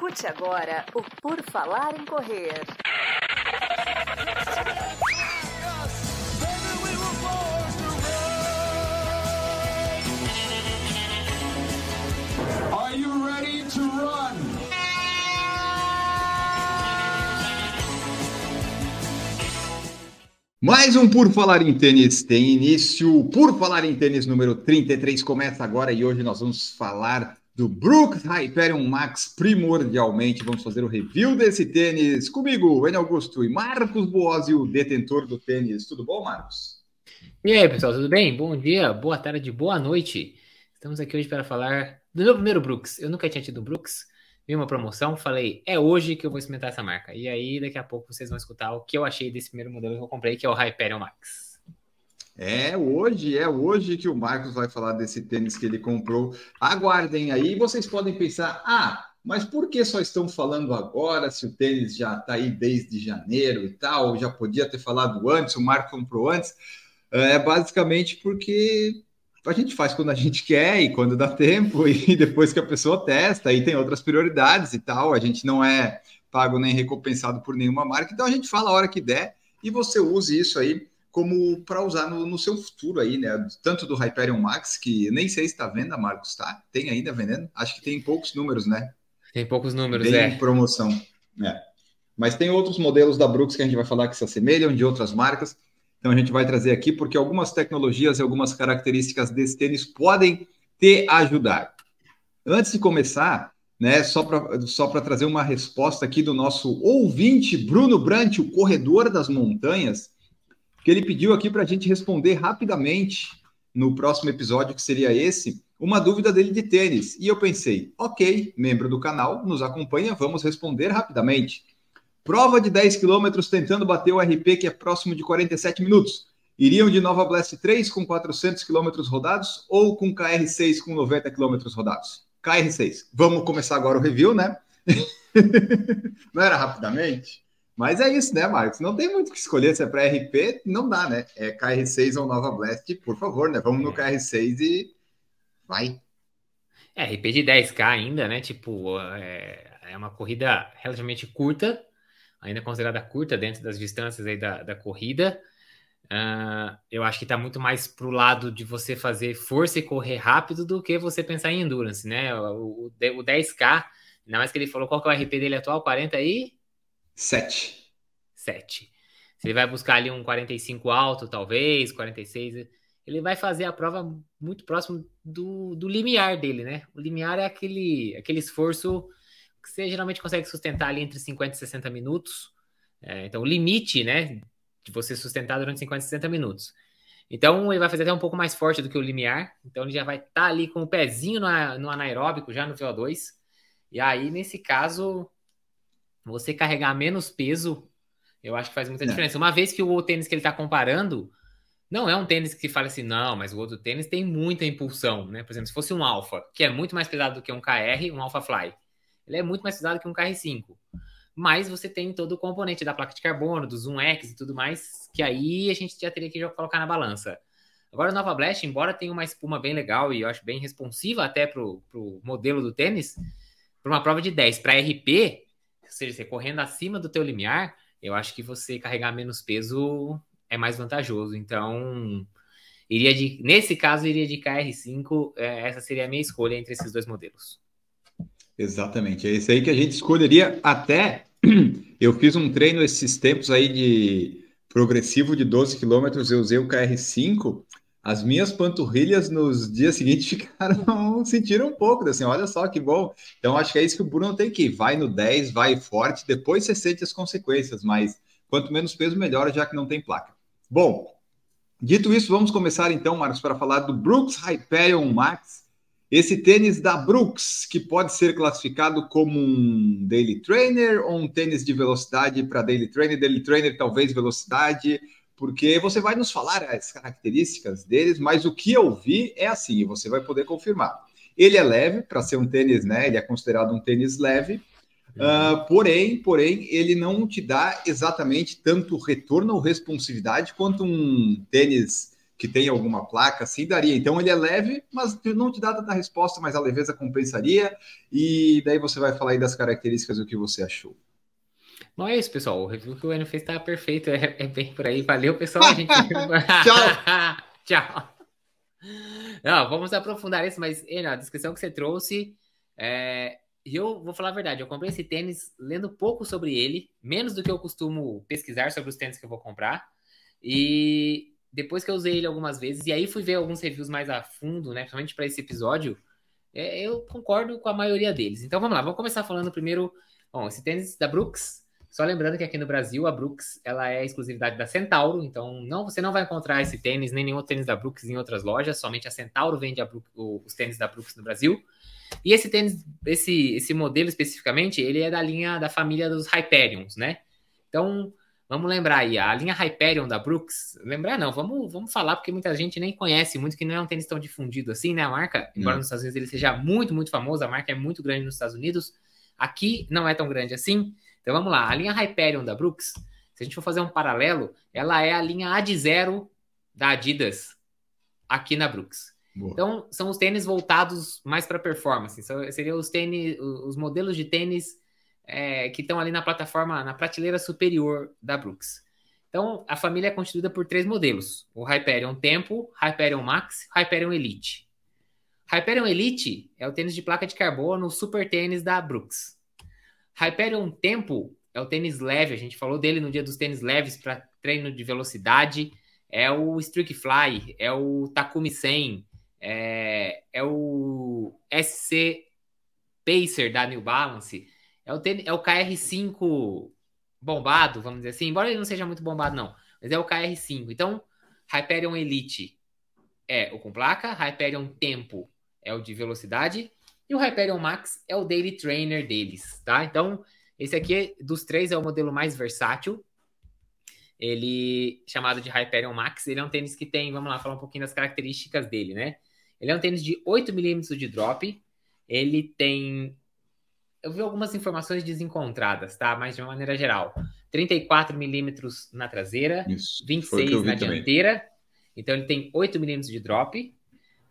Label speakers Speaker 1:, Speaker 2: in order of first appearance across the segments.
Speaker 1: Escute agora o Por Falar em Correr.
Speaker 2: Are you ready to run?
Speaker 3: Mais um Por Falar em Tênis tem início. Por Falar em Tênis número 33 começa agora e hoje nós vamos falar do Brooks Hyperion Max primordialmente. Vamos fazer o review desse tênis comigo, Enio Augusto e Marcos Boazzi, o detentor do tênis. Tudo bom, Marcos?
Speaker 4: E aí, pessoal, tudo bem? Bom dia, boa tarde, boa noite. Estamos aqui hoje para falar do meu primeiro Brooks. Eu nunca tinha tido Brooks, vi uma promoção, falei, é hoje que eu vou experimentar essa marca. E aí, daqui a pouco, vocês vão escutar o que eu achei desse primeiro modelo que eu comprei, que é o Hyperion Max.
Speaker 3: É hoje, é hoje que o Marcos vai falar desse tênis que ele comprou. Aguardem aí, vocês podem pensar, ah, mas por que só estão falando agora se o tênis já está aí desde janeiro e tal? Já podia ter falado antes, o Marco comprou antes. É basicamente porque a gente faz quando a gente quer e quando dá tempo, e depois que a pessoa testa, e tem outras prioridades e tal. A gente não é pago nem recompensado por nenhuma marca, então a gente fala a hora que der e você use isso aí como para usar no, no, seu futuro aí, né? Tanto do Hyperion Max, que nem sei se está vendo, Marcos, tá? Tem ainda vendendo? Acho que tem poucos números, né?
Speaker 4: Tem poucos números,
Speaker 3: Bem
Speaker 4: é.
Speaker 3: promoção. É. Mas tem outros modelos da Brooks que a gente vai falar que se assemelham de outras marcas. Então a gente vai trazer aqui porque algumas tecnologias e algumas características desse tênis podem te ajudar. Antes de começar, né, só para só trazer uma resposta aqui do nosso ouvinte Bruno Brant, o corredor das montanhas, que ele pediu aqui para a gente responder rapidamente no próximo episódio, que seria esse, uma dúvida dele de tênis. E eu pensei, ok, membro do canal, nos acompanha, vamos responder rapidamente. Prova de 10 km tentando bater o RP, que é próximo de 47 minutos. Iriam de Nova Blast 3 com 400 km rodados ou com KR6 com 90 km rodados? KR6. Vamos começar agora o review, né? Não era rapidamente? Mas é isso, né, Marcos? Não tem muito o que escolher. Se é para RP, não dá, né? É KR6 ou Nova Blast, por favor, né? Vamos no KR6 e vai.
Speaker 4: É, RP de 10K ainda, né? Tipo, é, é uma corrida relativamente curta, ainda considerada curta dentro das distâncias aí da, da corrida. Uh, eu acho que está muito mais para o lado de você fazer força e correr rápido do que você pensar em endurance, né? O, o, o 10K, ainda mais que ele falou qual que é o RP dele atual, 40 e...
Speaker 3: 7.
Speaker 4: 7. Se ele vai buscar ali um 45 alto, talvez, 46, ele vai fazer a prova muito próximo do, do limiar dele, né? O limiar é aquele, aquele esforço que você geralmente consegue sustentar ali entre 50 e 60 minutos. É, então, o limite, né, de você sustentar durante 50 e 60 minutos. Então, ele vai fazer até um pouco mais forte do que o limiar. Então, ele já vai estar tá ali com o pezinho no, no anaeróbico, já no VO2. E aí, nesse caso, você carregar menos peso, eu acho que faz muita diferença. Uma vez que o tênis que ele está comparando não é um tênis que fala assim, não, mas o outro tênis tem muita impulsão, né? Por exemplo, se fosse um Alpha, que é muito mais pesado do que um KR, um Alpha Fly, ele é muito mais pesado que um KR5. Mas você tem todo o componente da placa de carbono, do Zoom X e tudo mais, que aí a gente já teria que colocar na balança. Agora, o Nova Blast, embora tenha uma espuma bem legal e eu acho bem responsiva até para o modelo do tênis, para uma prova de 10 para RP, seja, você correndo acima do teu limiar, eu acho que você carregar menos peso é mais vantajoso. Então, iria de, nesse caso, iria de KR5. É, essa seria a minha escolha entre esses dois modelos.
Speaker 3: Exatamente, é esse aí que a gente escolheria até. Eu fiz um treino esses tempos aí de progressivo de 12 quilômetros, eu usei o KR5 as minhas panturrilhas nos dias seguintes ficaram, sentiram um pouco, assim, olha só que bom. Então, acho que é isso que o Bruno tem que ir. Vai no 10, vai forte, depois você sente as consequências, mas quanto menos peso, melhor, já que não tem placa. Bom, dito isso, vamos começar então, Marcos, para falar do Brooks Hyperion Max. Esse tênis da Brooks, que pode ser classificado como um daily trainer ou um tênis de velocidade para daily trainer, daily trainer talvez velocidade, porque você vai nos falar as características deles, mas o que eu vi é assim, e você vai poder confirmar. Ele é leve, para ser um tênis, né? Ele é considerado um tênis leve, uh, porém, porém, ele não te dá exatamente tanto retorno ou responsividade quanto um tênis que tem alguma placa, sim daria. Então ele é leve, mas não te dá tanta resposta, mas a leveza compensaria. E daí você vai falar aí das características do que você achou.
Speaker 4: Bom, é isso, pessoal. O review que o Enio fez tá perfeito. É, é, bem por aí. Valeu, pessoal. A gente...
Speaker 3: Tchau.
Speaker 4: Tchau. Não, vamos aprofundar isso, mas Enio, a descrição que você trouxe. É... Eu vou falar a verdade, eu comprei esse tênis lendo pouco sobre ele, menos do que eu costumo pesquisar sobre os tênis que eu vou comprar. E depois que eu usei ele algumas vezes, e aí fui ver alguns reviews mais a fundo, né? Principalmente para esse episódio, é, eu concordo com a maioria deles. Então vamos lá, vamos começar falando primeiro. Bom, esse tênis da Brooks, só lembrando que aqui no Brasil a Brooks ela é exclusividade da Centauro, então não você não vai encontrar esse tênis nem nenhum outro tênis da Brooks em outras lojas, somente a Centauro vende a Brooks, os tênis da Brooks no Brasil. E esse tênis, esse, esse modelo especificamente, ele é da linha da família dos Hyperions, né? Então, vamos lembrar aí, a linha Hyperion da Brooks, lembrar não, vamos, vamos falar porque muita gente nem conhece muito, que não é um tênis tão difundido assim, né? A marca, embora nos Estados Unidos ele seja muito, muito famoso, a marca é muito grande nos Estados Unidos, aqui não é tão grande assim. Então vamos lá, a linha Hyperion da Brooks, se a gente for fazer um paralelo, ela é a linha Ad Zero da Adidas aqui na Brooks. Boa. Então são os tênis voltados mais para performance. São, seriam os tênis, os modelos de tênis é, que estão ali na plataforma, na prateleira superior da Brooks. Então a família é constituída por três modelos: o Hyperion Tempo, Hyperion Max, Hyperion Elite. Hyperion Elite é o tênis de placa de carbono, super tênis da Brooks. Hyperion Tempo é o tênis leve, a gente falou dele no dia dos tênis leves para treino de velocidade. É o Streak Fly, é o Takumi 100, é, é o SC Pacer da New Balance, é o, tênis, é o KR5 bombado, vamos dizer assim, embora ele não seja muito bombado, não, mas é o KR5. Então, Hyperion Elite é o com placa, Hyperion Tempo é o de velocidade, e o Hyperion Max é o daily trainer deles, tá? Então, esse aqui dos três é o modelo mais versátil. Ele, chamado de Hyperion Max, ele é um tênis que tem, vamos lá, falar um pouquinho das características dele, né? Ele é um tênis de 8 milímetros de drop. Ele tem. Eu vi algumas informações desencontradas, tá? Mas de uma maneira geral. 34 milímetros na traseira, Isso, 26 na dianteira. Também. Então ele tem 8 milímetros de drop.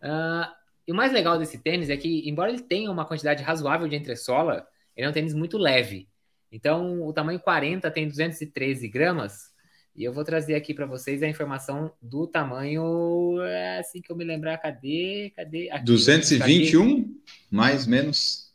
Speaker 4: Uh, e o mais legal desse tênis é que, embora ele tenha uma quantidade razoável de entressola, ele é um tênis muito leve. Então, o tamanho 40 tem 213 gramas. E eu vou trazer aqui para vocês a informação do tamanho, é, assim que eu me lembrar, cadê? Cadê?
Speaker 3: Aqui, 221, aqui. mais menos.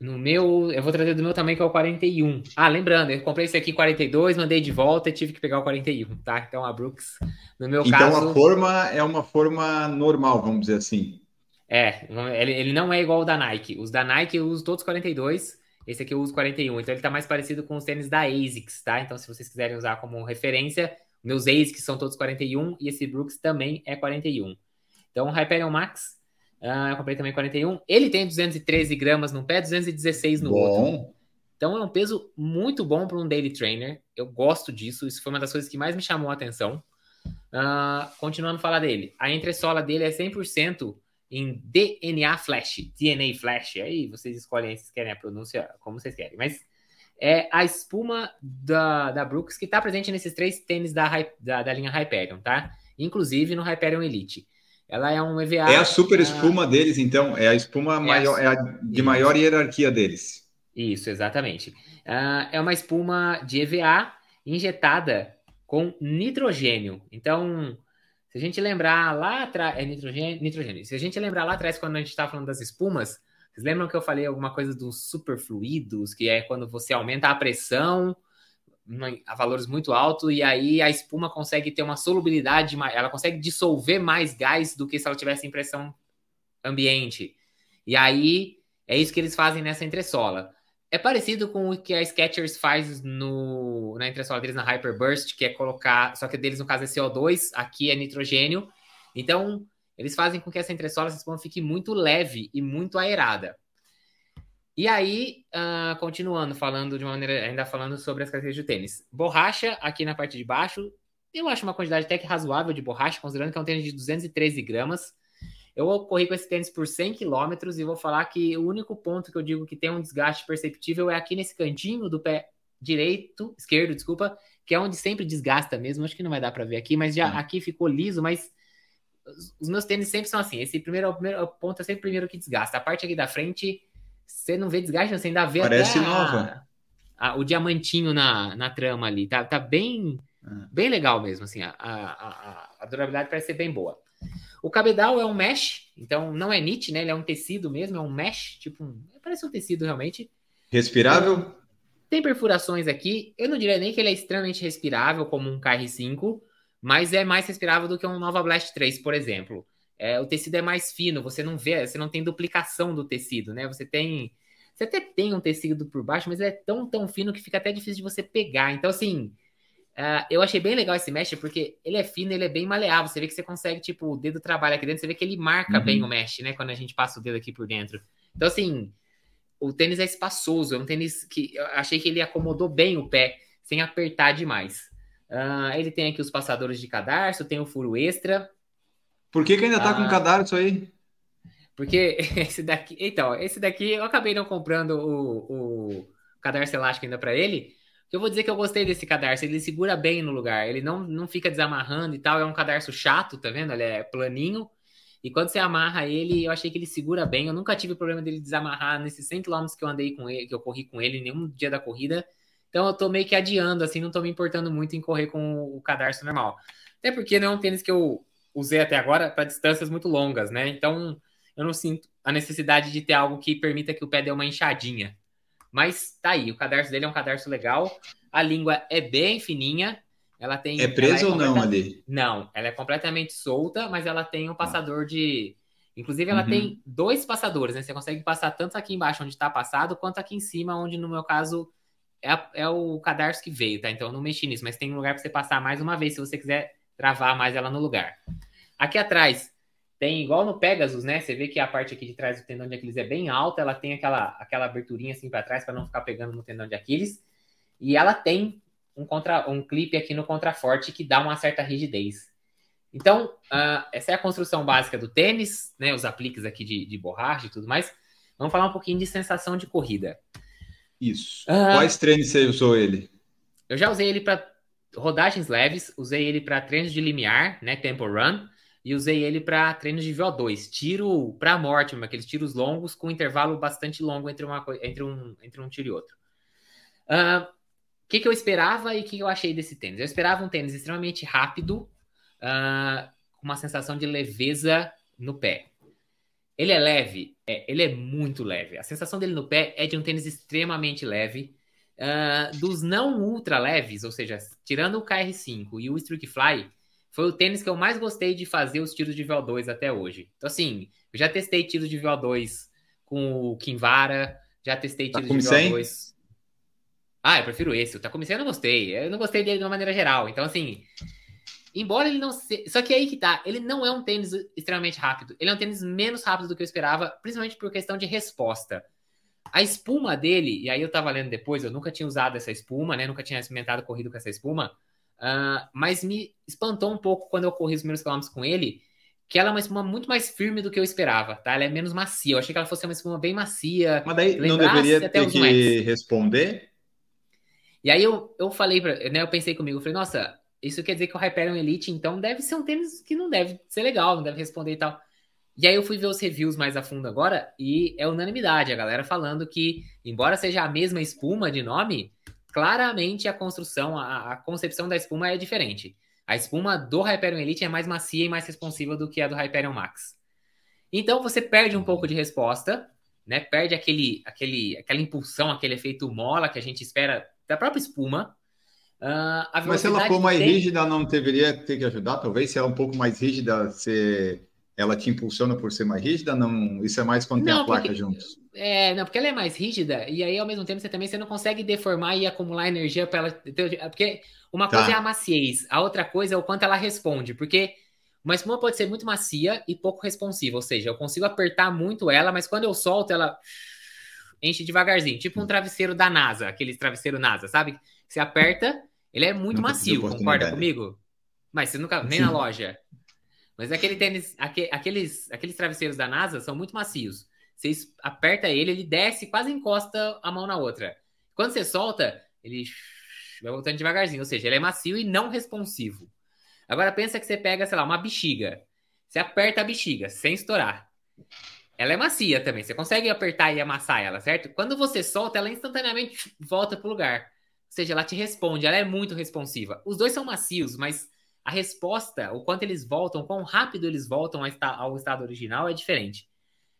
Speaker 4: No meu, eu vou trazer do meu tamanho que é o 41. Ah, lembrando, eu comprei esse aqui 42, mandei de volta e tive que pegar o 41, tá? Então a Brooks, no meu
Speaker 3: então,
Speaker 4: caso.
Speaker 3: Então a forma é uma forma normal, vamos dizer assim.
Speaker 4: É, ele, ele não é igual ao da Nike. Os da Nike eu uso todos 42, esse aqui eu uso 41. Então ele tá mais parecido com os tênis da ASICS, tá? Então se vocês quiserem usar como referência, meus ASICS são todos 41 e esse Brooks também é 41. Então o Hyperion Max, uh, eu comprei também 41. Ele tem 213 gramas no pé, 216 no bom. outro. Então é um peso muito bom para um daily trainer. Eu gosto disso. Isso foi uma das coisas que mais me chamou a atenção. Uh, continuando a falar dele. A entressola dele é 100% em DNA Flash, DNA Flash, aí vocês escolhem se querem a pronúncia como vocês querem, mas é a espuma da, da Brooks que está presente nesses três tênis da, da, da, linha Hyperion, tá? Inclusive no Hyperion Elite. Ela é um EVA.
Speaker 3: É a super espuma uh, deles, então, é a espuma é maior, a, é a de maior hierarquia deles.
Speaker 4: Isso, exatamente. Uh, é uma espuma de EVA injetada com nitrogênio. Então, se a gente lembrar lá atrás, é nitrogênio, nitrogênio. Se a gente lembrar lá atrás, quando a gente estava falando das espumas, vocês lembram que eu falei alguma coisa dos superfluidos, que é quando você aumenta a pressão a valores muito altos e aí a espuma consegue ter uma solubilidade, ela consegue dissolver mais gás do que se ela tivesse em pressão ambiente. E aí é isso que eles fazem nessa entressola. É parecido com o que a Skechers faz no, na entressola deles na Hyperburst, que é colocar, só que deles no caso é CO2, aqui é nitrogênio. Então, eles fazem com que essa entressola essa espuma fique muito leve e muito aerada. E aí, uh, continuando, falando de uma maneira, ainda falando sobre as características do tênis. Borracha aqui na parte de baixo, eu acho uma quantidade até que razoável de borracha, considerando que é um tênis de 213 gramas. Eu corri com esse tênis por 100 km e vou falar que o único ponto que eu digo que tem um desgaste perceptível é aqui nesse cantinho do pé direito, esquerdo, desculpa, que é onde sempre desgasta mesmo. Acho que não vai dar para ver aqui, mas já aqui ficou liso, mas os meus tênis sempre são assim. Esse primeiro, o primeiro ponto é sempre o primeiro que desgasta. A parte aqui da frente, você não vê desgaste, você ainda vê
Speaker 3: Parece
Speaker 4: até a-
Speaker 3: nova.
Speaker 4: a- o diamantinho na, na trama ali. Tá, tá bem,
Speaker 3: Ah.
Speaker 4: bem legal mesmo, assim. A, a- a durabilidade parece ser bem boa. O cabedal é um mesh, então não é knit, né? Ele é um tecido mesmo, é um mesh, tipo um, parece um tecido realmente.
Speaker 3: Respirável?
Speaker 4: Tem perfurações aqui. Eu não diria nem que ele é extremamente respirável, como um KR5, mas é mais respirável do que um Nova Blast 3, por exemplo. É, o tecido é mais fino, você não vê, você não tem duplicação do tecido, né? Você tem. Você até tem um tecido por baixo, mas ele é tão, tão fino que fica até difícil de você pegar. Então, assim, ah, eu achei bem legal esse mesh, porque ele é fino, ele é bem maleável. Você vê que você consegue, tipo, o dedo trabalha aqui dentro, você vê que ele marca
Speaker 3: Uhum.
Speaker 4: bem o mesh, né? Quando a gente passa o dedo aqui por dentro. Então, assim, o tênis é espaçoso, é um tênis que eu achei que ele acomodou bem o pé, sem apertar demais. Ah, ele tem aqui os passadores de cadarço, tem o furo extra,
Speaker 3: Por que, que ainda tá
Speaker 4: Ah.
Speaker 3: com cadarço aí?
Speaker 4: porque esse daqui. Então, esse daqui eu acabei não comprando o, o cadarço elástico ainda para ele. Eu vou dizer que eu gostei desse cadarço, ele segura bem no lugar, ele não, não fica desamarrando e tal. É um cadarço chato, tá vendo? Ele é planinho. E quando você amarra ele, eu achei que ele segura bem. Eu nunca tive problema dele desamarrar nesses 100 km que eu andei com ele, que eu corri com ele, nenhum dia da corrida. Então eu tô meio que adiando, assim, não tô me importando muito em correr com o cadarço normal. Até porque não é um tênis que eu usei até agora para distâncias muito longas, né? Então eu não sinto a necessidade de ter algo que permita que o pé dê uma inchadinha. Mas tá aí, o cadarço dele é um cadarço legal. A língua é bem fininha. Ela tem.
Speaker 3: É preso
Speaker 4: ela
Speaker 3: ou não ali?
Speaker 4: Não, ela é completamente solta, mas ela tem um passador de. Inclusive, ela
Speaker 3: Uhum.
Speaker 4: tem dois passadores, né? Você consegue passar tanto aqui embaixo onde está passado, quanto aqui em cima, onde no meu caso é, a- é o cadarço que veio, tá? Então eu não mexi nisso, mas tem um lugar para você passar mais uma vez se você quiser travar mais ela no lugar. Aqui atrás tem igual no Pegasus, né? Você vê que a parte aqui de trás do tendão de Aquiles é bem alta, ela tem aquela, aquela aberturinha assim para trás para não ficar pegando no tendão de Aquiles. E ela tem um, contra, um clipe aqui no contraforte que dá uma certa rigidez. Então, ah, essa é a construção básica do tênis, né? Os apliques aqui de, de borracha e tudo mais. Vamos falar um pouquinho de sensação de corrida.
Speaker 3: Isso.
Speaker 4: Ah.
Speaker 3: Quais treinos você usou ele?
Speaker 4: Eu já usei ele para rodagens leves, usei ele para treinos de limiar, né, tempo run, e usei ele para treinos de VO2, tiro para morte, aqueles tiros longos com intervalo bastante longo entre, uma, entre, um, entre um tiro e outro. O que, que eu esperava e o que, que eu achei desse tênis? Eu esperava um tênis extremamente rápido, ah, com uma sensação de leveza no pé. Ele é leve? É, ele é muito leve. A sensação dele no pé é de um tênis extremamente leve. Ah, dos não ultra leves, ou seja, tirando o KR5 e o Streak Fly, foi o tênis que eu mais gostei de fazer os tiros de VO2 até hoje. Então, assim, eu já testei tiros de VO2 com o Kinvara, já testei tiros
Speaker 3: Takumi
Speaker 4: de
Speaker 3: 100?
Speaker 4: VO2. Ah, eu prefiro esse. O Takumi 100 eu não gostei. Eu não gostei dele de uma maneira geral. Então, assim, embora ele não seja. Só que aí que tá, ele não é um tênis extremamente rápido. Ele é um tênis menos rápido do que eu esperava, principalmente por questão de resposta. A espuma dele, e aí eu tava lendo depois, eu nunca tinha usado essa espuma, né? Nunca tinha experimentado corrido com essa espuma. Ah, mas me espantou um pouco quando eu corri os primeiros quilômetros com ele, que ela é uma espuma muito mais firme do que eu esperava, tá? Ela é menos macia. Eu achei que ela fosse uma espuma bem macia.
Speaker 3: Mas daí não deveria ter que responder?
Speaker 4: E aí eu, eu falei, pra, né? Eu pensei comigo, eu falei, nossa, isso quer dizer que o Hyperion Elite, então, deve ser um tênis que não deve ser legal, não deve responder e tal. E aí eu fui ver os reviews mais a fundo agora, e é unanimidade, a galera falando que, embora seja a mesma espuma de nome, claramente a construção, a, a concepção da espuma é diferente. A espuma do Hyperion Elite é mais macia e mais responsiva do que a do Hyperion Max. Então você perde um pouco de resposta, né? Perde aquele, aquele, aquela impulsão, aquele efeito mola que a gente espera da própria espuma. A
Speaker 3: Mas se ela for mais
Speaker 4: tem-
Speaker 3: rígida, não deveria ter que ajudar? Talvez se ela é um pouco mais rígida, você... ela te impulsiona por ser mais rígida? Não, isso é mais quando tem
Speaker 4: Não,
Speaker 3: a placa
Speaker 4: porque-
Speaker 3: juntos.
Speaker 4: É, não, porque ela é mais rígida e aí ao mesmo tempo você também você não consegue deformar e acumular energia para ela. Porque uma
Speaker 3: Tá.
Speaker 4: coisa é a maciez, a outra coisa é o quanto ela responde. Porque uma espuma pode ser muito macia e pouco responsiva, ou seja, eu consigo apertar muito ela, mas quando eu solto ela enche devagarzinho, tipo um travesseiro da NASA, aqueles travesseiro NASA, sabe? Você aperta, ele é muito
Speaker 3: Nunca
Speaker 4: macio, concorda comigo? Mas você nunca nem
Speaker 3: Sim.
Speaker 4: na loja. Mas aquele tênis, aque- aqueles, aqueles travesseiros da NASA são muito macios. Você aperta ele, ele desce, quase encosta a mão na outra. Quando você solta, ele vai voltando devagarzinho, ou seja, ele é macio e não responsivo. Agora pensa que você pega, sei lá, uma bexiga. Você aperta a bexiga sem estourar. Ela é macia também. Você consegue apertar e amassar ela, certo? Quando você solta, ela instantaneamente volta pro lugar. Ou seja, ela te responde, ela é muito responsiva. Os dois são macios, mas a resposta, o quanto eles voltam, quão rápido eles voltam ao estado original é diferente.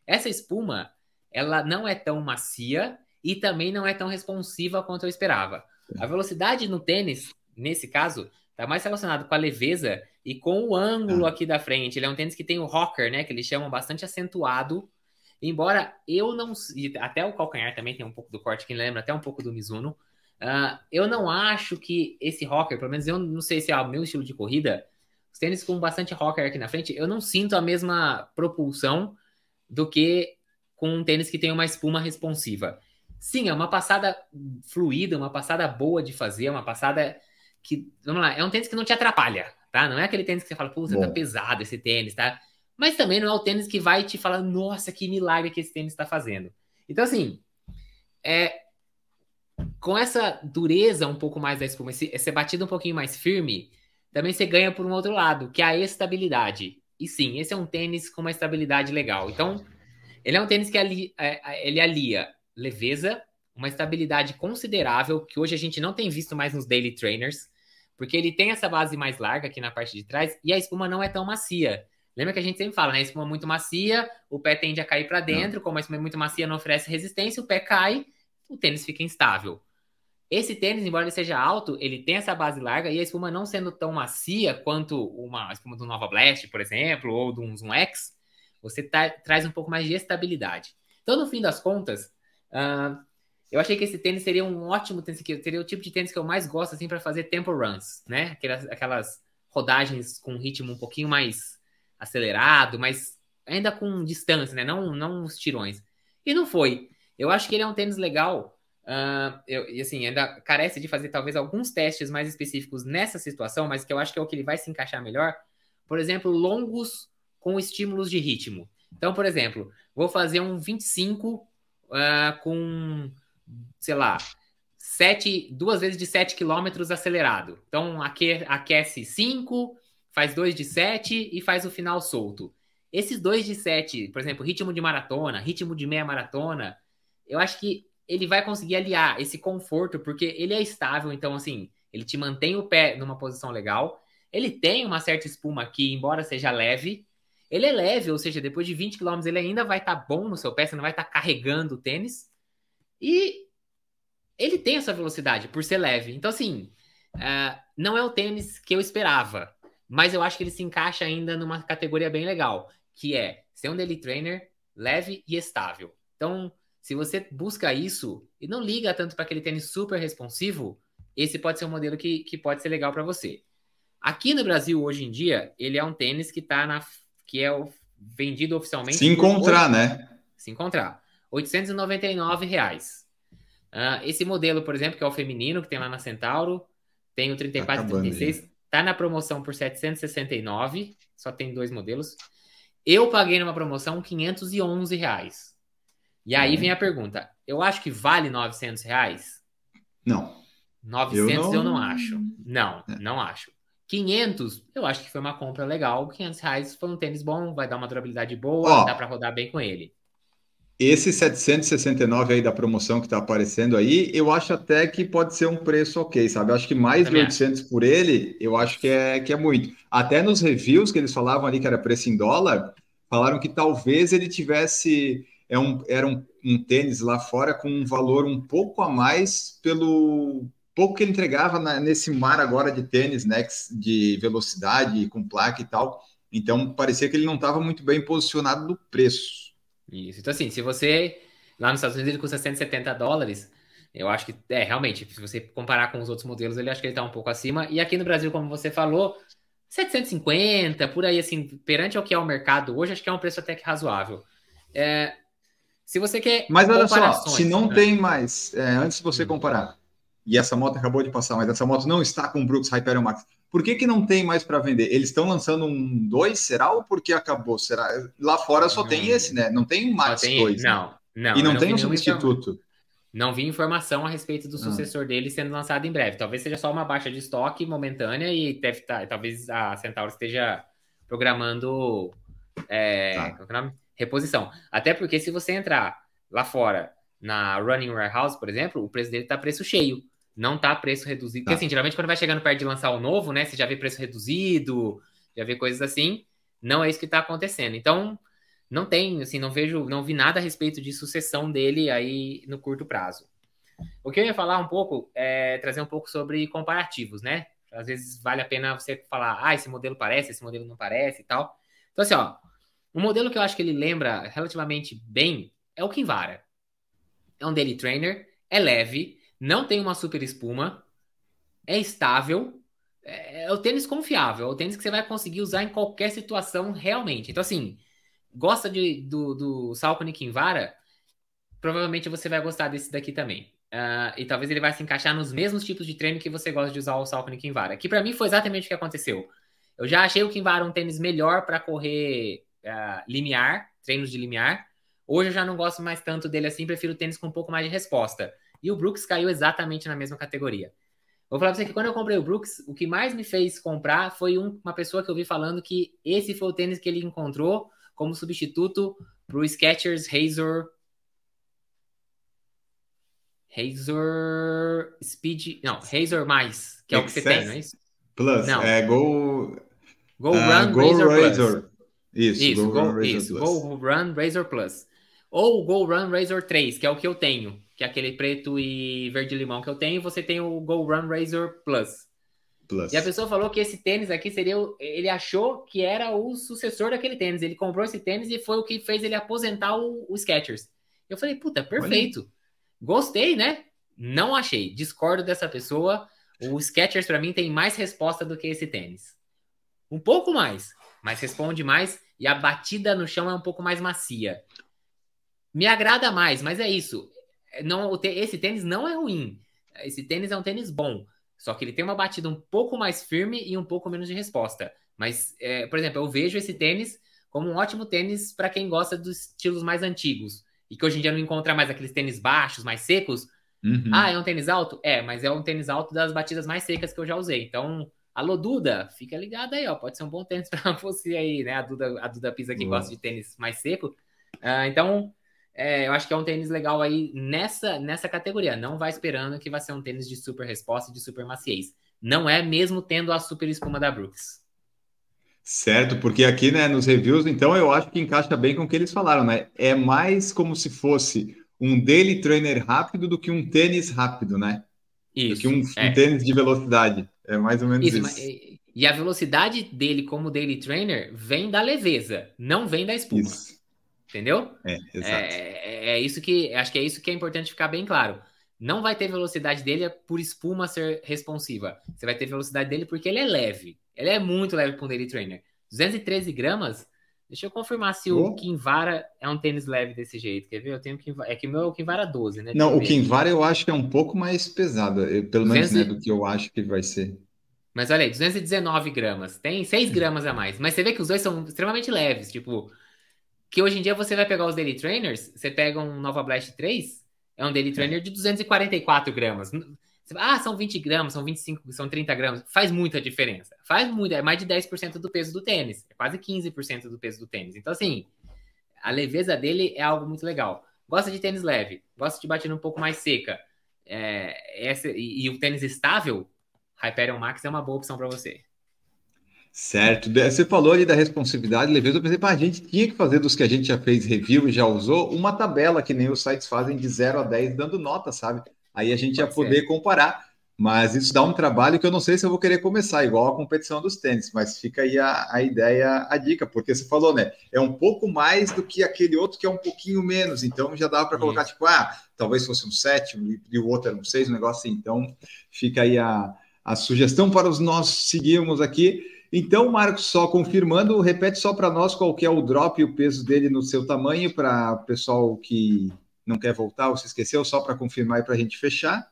Speaker 4: Essa espuma, ela não é tão macia e também não é tão responsiva quanto eu esperava. A velocidade no tênis, nesse caso, está mais relacionado com a leveza e com o ângulo ah. aqui da frente. Ele é um tênis que tem o rocker, né? Que eles chamam bastante acentuado. Embora eu não. Até o calcanhar também tem um pouco do corte, que lembra até um pouco do Mizuno. Uh, eu não acho que esse rocker, pelo menos eu não sei se é o meu estilo de corrida, os tênis com bastante rocker aqui na frente, eu não sinto a mesma propulsão do que com um tênis que tem uma espuma responsiva. Sim, é uma passada fluida, uma passada boa de fazer, uma passada que, vamos lá, é um tênis que não te atrapalha, tá? Não é aquele tênis que você fala, pô, você tá pesado esse tênis, tá? Mas também não é o tênis que vai te falar, nossa, que milagre que esse tênis está fazendo. Então, assim, é, com essa dureza um pouco mais da espuma, esse, essa batida um pouquinho mais firme, também você ganha por um outro lado, que é a estabilidade. E sim, esse é um tênis com uma estabilidade legal. Então, ele é um tênis que ali, é, ele alia leveza, uma estabilidade considerável, que hoje a gente não tem visto mais nos daily trainers, porque ele tem essa base mais larga aqui na parte de trás e a espuma não é tão macia. Lembra que a gente sempre fala, né? A espuma muito macia, o pé tende a cair para dentro, não. como a espuma é muito macia, não oferece resistência, o pé cai, o tênis fica instável. Esse tênis, embora ele seja alto, ele tem essa base larga e a espuma não sendo tão macia quanto uma espuma do Nova Blast, por exemplo, ou do Zoom X, você tá, traz um pouco mais de estabilidade. Então, no fim das contas, uh, eu achei que esse tênis seria um ótimo tênis, que seria o tipo de tênis que eu mais gosto assim para fazer tempo runs, né? Aquelas, aquelas rodagens com ritmo um pouquinho mais acelerado, mas ainda com distância, né? Não, não os tirões. E não foi. Eu acho que ele é um tênis legal Uh, eu, e assim, ainda carece de fazer talvez alguns testes mais específicos nessa situação, mas que eu acho que é o que ele vai se encaixar melhor. Por exemplo, longos com estímulos de ritmo. Então, por exemplo, vou fazer um 25 uh, ah, com, sei lá, sete, duas vezes de 7 km acelerado. Então, aque, aquece 5, faz 2 de 7 e faz o final solto. Esses 2 de 7, por exemplo, ritmo de maratona, ritmo de meia maratona, eu acho que ele vai conseguir aliar esse conforto, porque ele é estável, então, assim, ele te mantém o pé numa posição legal. Ele tem uma certa espuma aqui, embora seja leve. Ele é leve, ou seja, depois de 20 km ele ainda vai estar tá bom no seu pé, você não vai estar tá carregando o tênis. E ele tem essa velocidade por ser leve. Então, assim, uh, não é o tênis que eu esperava, mas eu acho que ele se encaixa ainda numa categoria bem legal, que é ser um daily trainer leve e estável. Então, se você busca isso e não liga tanto para aquele tênis super responsivo, esse pode ser um modelo que, que pode ser legal para você. Aqui no Brasil, hoje em dia, ele é um tênis que tá na. que é vendido oficialmente.
Speaker 3: Se encontrar, né?
Speaker 4: Se encontrar. 899 reais. Uh, esse modelo, por exemplo, que é o feminino, que tem lá na Centauro, tem o 34 e 36, tá na promoção por 769, só tem dois modelos. Eu paguei numa promoção 511 reais. E aí vem a pergunta: eu acho que vale 900 reais?
Speaker 3: Não.
Speaker 4: 900 eu não, eu não acho. Não, é. não acho. 500, eu acho que foi uma compra legal. 500 reais foi um tênis bom, vai dar uma durabilidade boa, Ó, dá para rodar bem com ele.
Speaker 3: Esse 769 aí da promoção que tá aparecendo aí, eu acho até que pode ser um preço ok, sabe? Eu acho que mais de 800 acho. por ele, eu acho que é, que é muito. Até nos reviews que eles falavam ali que era preço em dólar, falaram que talvez ele tivesse é um, era um, um tênis lá fora com um valor um pouco a mais pelo pouco que ele entregava na, nesse mar agora de tênis, né, de velocidade, com placa e tal. Então, parecia que ele não estava muito bem posicionado no preço.
Speaker 4: Isso. Então, assim, se você. Lá nos Estados Unidos ele custa 170 dólares. Eu acho que, é, realmente, se você comparar com os outros modelos, ele acho que ele está um pouco acima. E aqui no Brasil, como você falou, 750, por aí, assim, perante ao que é o mercado hoje, acho que é um preço até que razoável. É, se você quer.
Speaker 3: Mas olha só, se não né? tem mais, é, antes de você hum. comparar, e essa moto acabou de passar, mas essa moto não está com o Brooks Hyperion Max, por que, que não tem mais para vender? Eles estão lançando um 2, será? Ou porque acabou? Será? Lá fora só tem esse, né? Não tem mais tem, dois.
Speaker 4: Não,
Speaker 3: né?
Speaker 4: não.
Speaker 3: E não, não tem um substituto.
Speaker 4: Não vi informação a respeito do ah. sucessor ah. dele sendo lançado em breve. Talvez seja só uma baixa de estoque momentânea e deve estar, tá, talvez a Centauro esteja programando é,
Speaker 3: Tá.
Speaker 4: qual que é o nome? Reposição. Até porque se você entrar lá fora na Running Warehouse, por exemplo, o preço dele tá preço cheio. Não tá preço reduzido. Porque
Speaker 3: Tá.
Speaker 4: assim, geralmente quando vai chegando perto de lançar o novo, né? Você já vê preço reduzido, já vê coisas assim. Não é isso que tá acontecendo. Então, não tem, assim, não vejo, não vi nada a respeito de sucessão dele aí no curto prazo. O que eu ia falar um pouco é trazer um pouco sobre comparativos, né? Às vezes vale a pena você falar, ah, esse modelo parece, esse modelo não parece e tal. Então, assim, ó, um modelo que eu acho que ele lembra relativamente bem é o Kinvara. É um daily trainer, é leve, não tem uma super espuma, é estável, é, é o tênis confiável, é o tênis que você vai conseguir usar em qualquer situação realmente. Então, assim, gosta de, do, do Salcone Kinvara, provavelmente você vai gostar desse daqui também. Ah, e talvez ele vai se encaixar nos mesmos tipos de treino que você gosta de usar o Salcone Kinvara. Que pra mim foi exatamente o que aconteceu. Eu já achei o Kinvara um tênis melhor para correr ah, limiar, treinos de limiar. Hoje eu já não gosto mais tanto dele assim, prefiro tênis com um pouco mais de resposta. E o Brooks caiu exatamente na mesma categoria. Vou falar pra você que quando eu comprei o Brooks, o que mais me fez comprar foi um- uma pessoa que eu vi falando que esse foi o tênis que ele encontrou como substituto pro Skechers Razor Razor Speed, não, Razor mais, que é o que você
Speaker 3: Excess?
Speaker 4: tem, não é isso?
Speaker 3: Plus,
Speaker 4: Não.
Speaker 3: é Go,
Speaker 4: Go
Speaker 3: ah,
Speaker 4: Run
Speaker 3: Go
Speaker 4: Razor.
Speaker 3: Razor. Isso,
Speaker 4: Isso,
Speaker 3: Go, Run Razor
Speaker 4: isso,
Speaker 3: Plus.
Speaker 4: Go Run Razor Plus. Ou o Go Run Razor 3, que é o que eu tenho, que é aquele preto e verde-limão que eu tenho, você tem o Go Run Razor Plus.
Speaker 3: Plus.
Speaker 4: E a pessoa falou que esse tênis aqui seria. o- Ele achou que era o sucessor daquele tênis. Ele comprou esse tênis e foi o que fez ele aposentar o, o Skechers. Eu falei, puta, perfeito. Gostei, né? Não achei. Discordo dessa pessoa. O Skechers, pra mim, tem mais resposta do que esse tênis. Um pouco mais, mas responde mais. E a batida no chão é um pouco mais macia. Me agrada mais, mas é isso. Não, esse tênis não é ruim. Esse tênis é um tênis bom. Só que ele tem uma batida um pouco mais firme e um pouco menos de resposta. Mas, é, por exemplo, eu vejo esse tênis como um ótimo tênis para quem gosta dos estilos mais antigos. E que hoje em dia não encontra mais aqueles tênis baixos, mais secos.
Speaker 3: Uhum.
Speaker 4: Ah, é um tênis alto? É, mas é um tênis alto das batidas mais secas que eu já usei. Então, alô, Duda, fica ligado aí, ó. Pode ser um bom tênis para você aí, né? A Duda, a Duda Pisa que
Speaker 3: Boa.
Speaker 4: gosta de tênis mais seco. Ah, então, é, eu acho que é um tênis legal aí nessa, nessa categoria. Não vai esperando que vai ser um tênis de super resposta e de super maciez. Não é mesmo tendo a super espuma da Brooks.
Speaker 3: Certo, porque aqui, né, nos reviews, então eu acho que encaixa bem com o que eles falaram, né? É mais como se fosse um daily trainer rápido do que um tênis rápido, né? Do
Speaker 4: Isso.
Speaker 3: que um,
Speaker 4: é.
Speaker 3: um tênis de velocidade. É mais ou menos
Speaker 4: Isso,
Speaker 3: isso.
Speaker 4: mas- e- a velocidade dele como daily trainer vem da leveza, não vem da espuma.
Speaker 3: Isso.
Speaker 4: Entendeu?
Speaker 3: É, exato.
Speaker 4: É, é isso que acho que é isso que é importante ficar bem claro. Não vai ter velocidade dele por espuma ser responsiva. Você vai ter velocidade dele porque ele é leve. Ele é muito leve para um daily trainer. 213 gramas. Deixa eu confirmar se o
Speaker 3: Oh.
Speaker 4: Kinvara é um tênis leve desse jeito. Quer ver? Eu tenho Kinvara. É que o meu é o Kinvara 12, né?
Speaker 3: Não, o. Kinvara eu acho que é um pouco mais pesado, eu- pelo menos
Speaker 4: 200
Speaker 3: né,
Speaker 4: e-
Speaker 3: do que eu acho que vai ser.
Speaker 4: Mas olha aí, 219 gramas. Tem 6 gramas a mais. Mas você vê que os dois são extremamente leves. Tipo, que hoje em dia você vai pegar os Daily Trainers, você pega um Nova Blast 3, é um Daily Trainer de 244 gramas. Ah, são 20 gramas, são 25, são 30 gramas. Faz muita diferença. Faz muito, é mais de 10% do peso do tênis. É quase 15% do peso do tênis. Então, assim, a leveza dele é algo muito legal. Gosta de tênis leve, gosta de batida um pouco mais seca. É, essa, e, e o tênis estável, Hyperion Max é uma boa opção para você.
Speaker 3: Certo. Você falou ali da responsividade, leveza. Eu pensei, pá, a gente tinha que fazer dos que a gente já fez review e já usou, uma tabela que nem os sites fazem de 0 a 10, dando nota, sabe? Aí a gente ia
Speaker 4: Pode
Speaker 3: poder comparar. Mas isso dá um trabalho que eu não sei se eu vou querer começar, igual a competição dos tênis, mas fica aí a, a ideia, a dica, porque você falou, né? É um pouco mais do que aquele outro que é um pouquinho menos, então já dava para colocar, tipo, ah, talvez fosse um 7 e, o outro era um 6, um negócio assim. Então fica aí a, a sugestão para os nossos seguirmos aqui. Então, Marcos, só confirmando, repete só para nós qual que é o drop e o peso dele no seu tamanho, para o pessoal que não quer voltar ou se esqueceu, só para confirmar e para a gente fechar.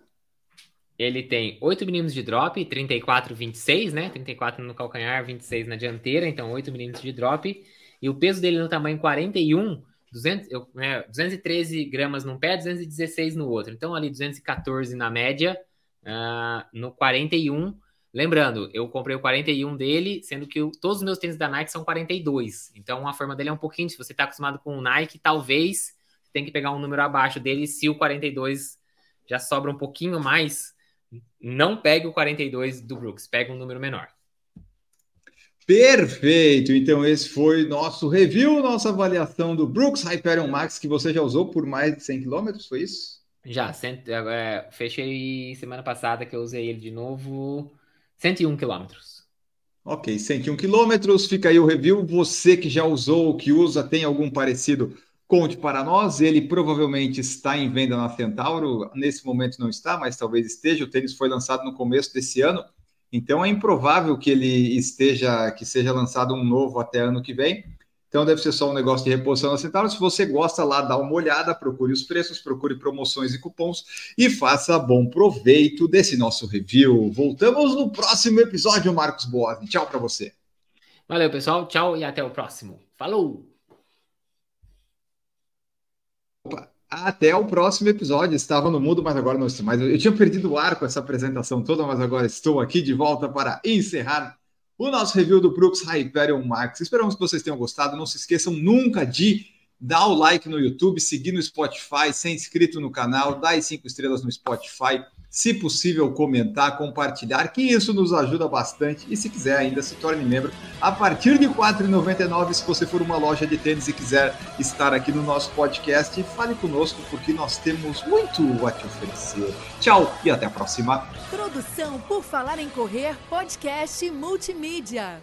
Speaker 4: Ele tem 8 milímetros de drop, 34, 26, né? 34 no calcanhar, 26 na dianteira, então 8 milímetros de drop. E o peso dele no tamanho 41, 200, eu, né, 213 gramas num pé, 216 no outro. Então ali 214 na média, ah, no 41, Lembrando, eu comprei o 41 dele, sendo que todos os meus tênis da Nike são 42. Então a forma dele é um pouquinho. Se você está acostumado com o Nike, talvez tem que pegar um número abaixo dele. Se o 42 já sobra um pouquinho mais, não pegue o 42 do Brooks, pega um número menor.
Speaker 3: Perfeito! Então, esse foi nosso review, nossa avaliação do Brooks Hyperion Max, que você já usou por mais de 100 km, foi isso?
Speaker 4: Já, cent... é, fechei semana passada que eu usei ele de novo, 101 km.
Speaker 3: Ok, 101 km, fica aí o review. Você que já usou, que usa, tem algum parecido, conte para nós. Ele provavelmente está em venda na Centauro, nesse momento não está, mas talvez esteja. O tênis foi lançado no começo desse ano. Então é improvável que ele esteja, que seja lançado um novo até ano que vem. Então deve ser só um negócio de reposição na Centauro. Se você gosta lá, dá uma olhada, procure os preços, procure promoções e cupons e faça bom proveito desse nosso review. Voltamos no próximo episódio, Marcos Boas. Tchau para você.
Speaker 4: Valeu, pessoal. Tchau e até o próximo. Falou!
Speaker 3: Opa. Até o próximo episódio. Estava no mudo, mas agora não estou mais. Eu tinha perdido o ar com essa apresentação toda, mas agora estou aqui de volta para encerrar o nosso review do Brooks Hyperion Max. Esperamos que vocês tenham gostado. Não se esqueçam nunca de dar o like no YouTube, seguir no Spotify, ser inscrito no canal, dar as cinco estrelas no Spotify se possível, comentar, compartilhar, que isso nos ajuda bastante. E se quiser ainda, se torne membro a partir de R$ 4,99 se você for uma loja de tênis e quiser estar aqui no nosso podcast. Fale conosco, porque nós temos muito a te oferecer. Tchau e até a próxima.
Speaker 1: Produção por Falar em Correr, podcast multimídia.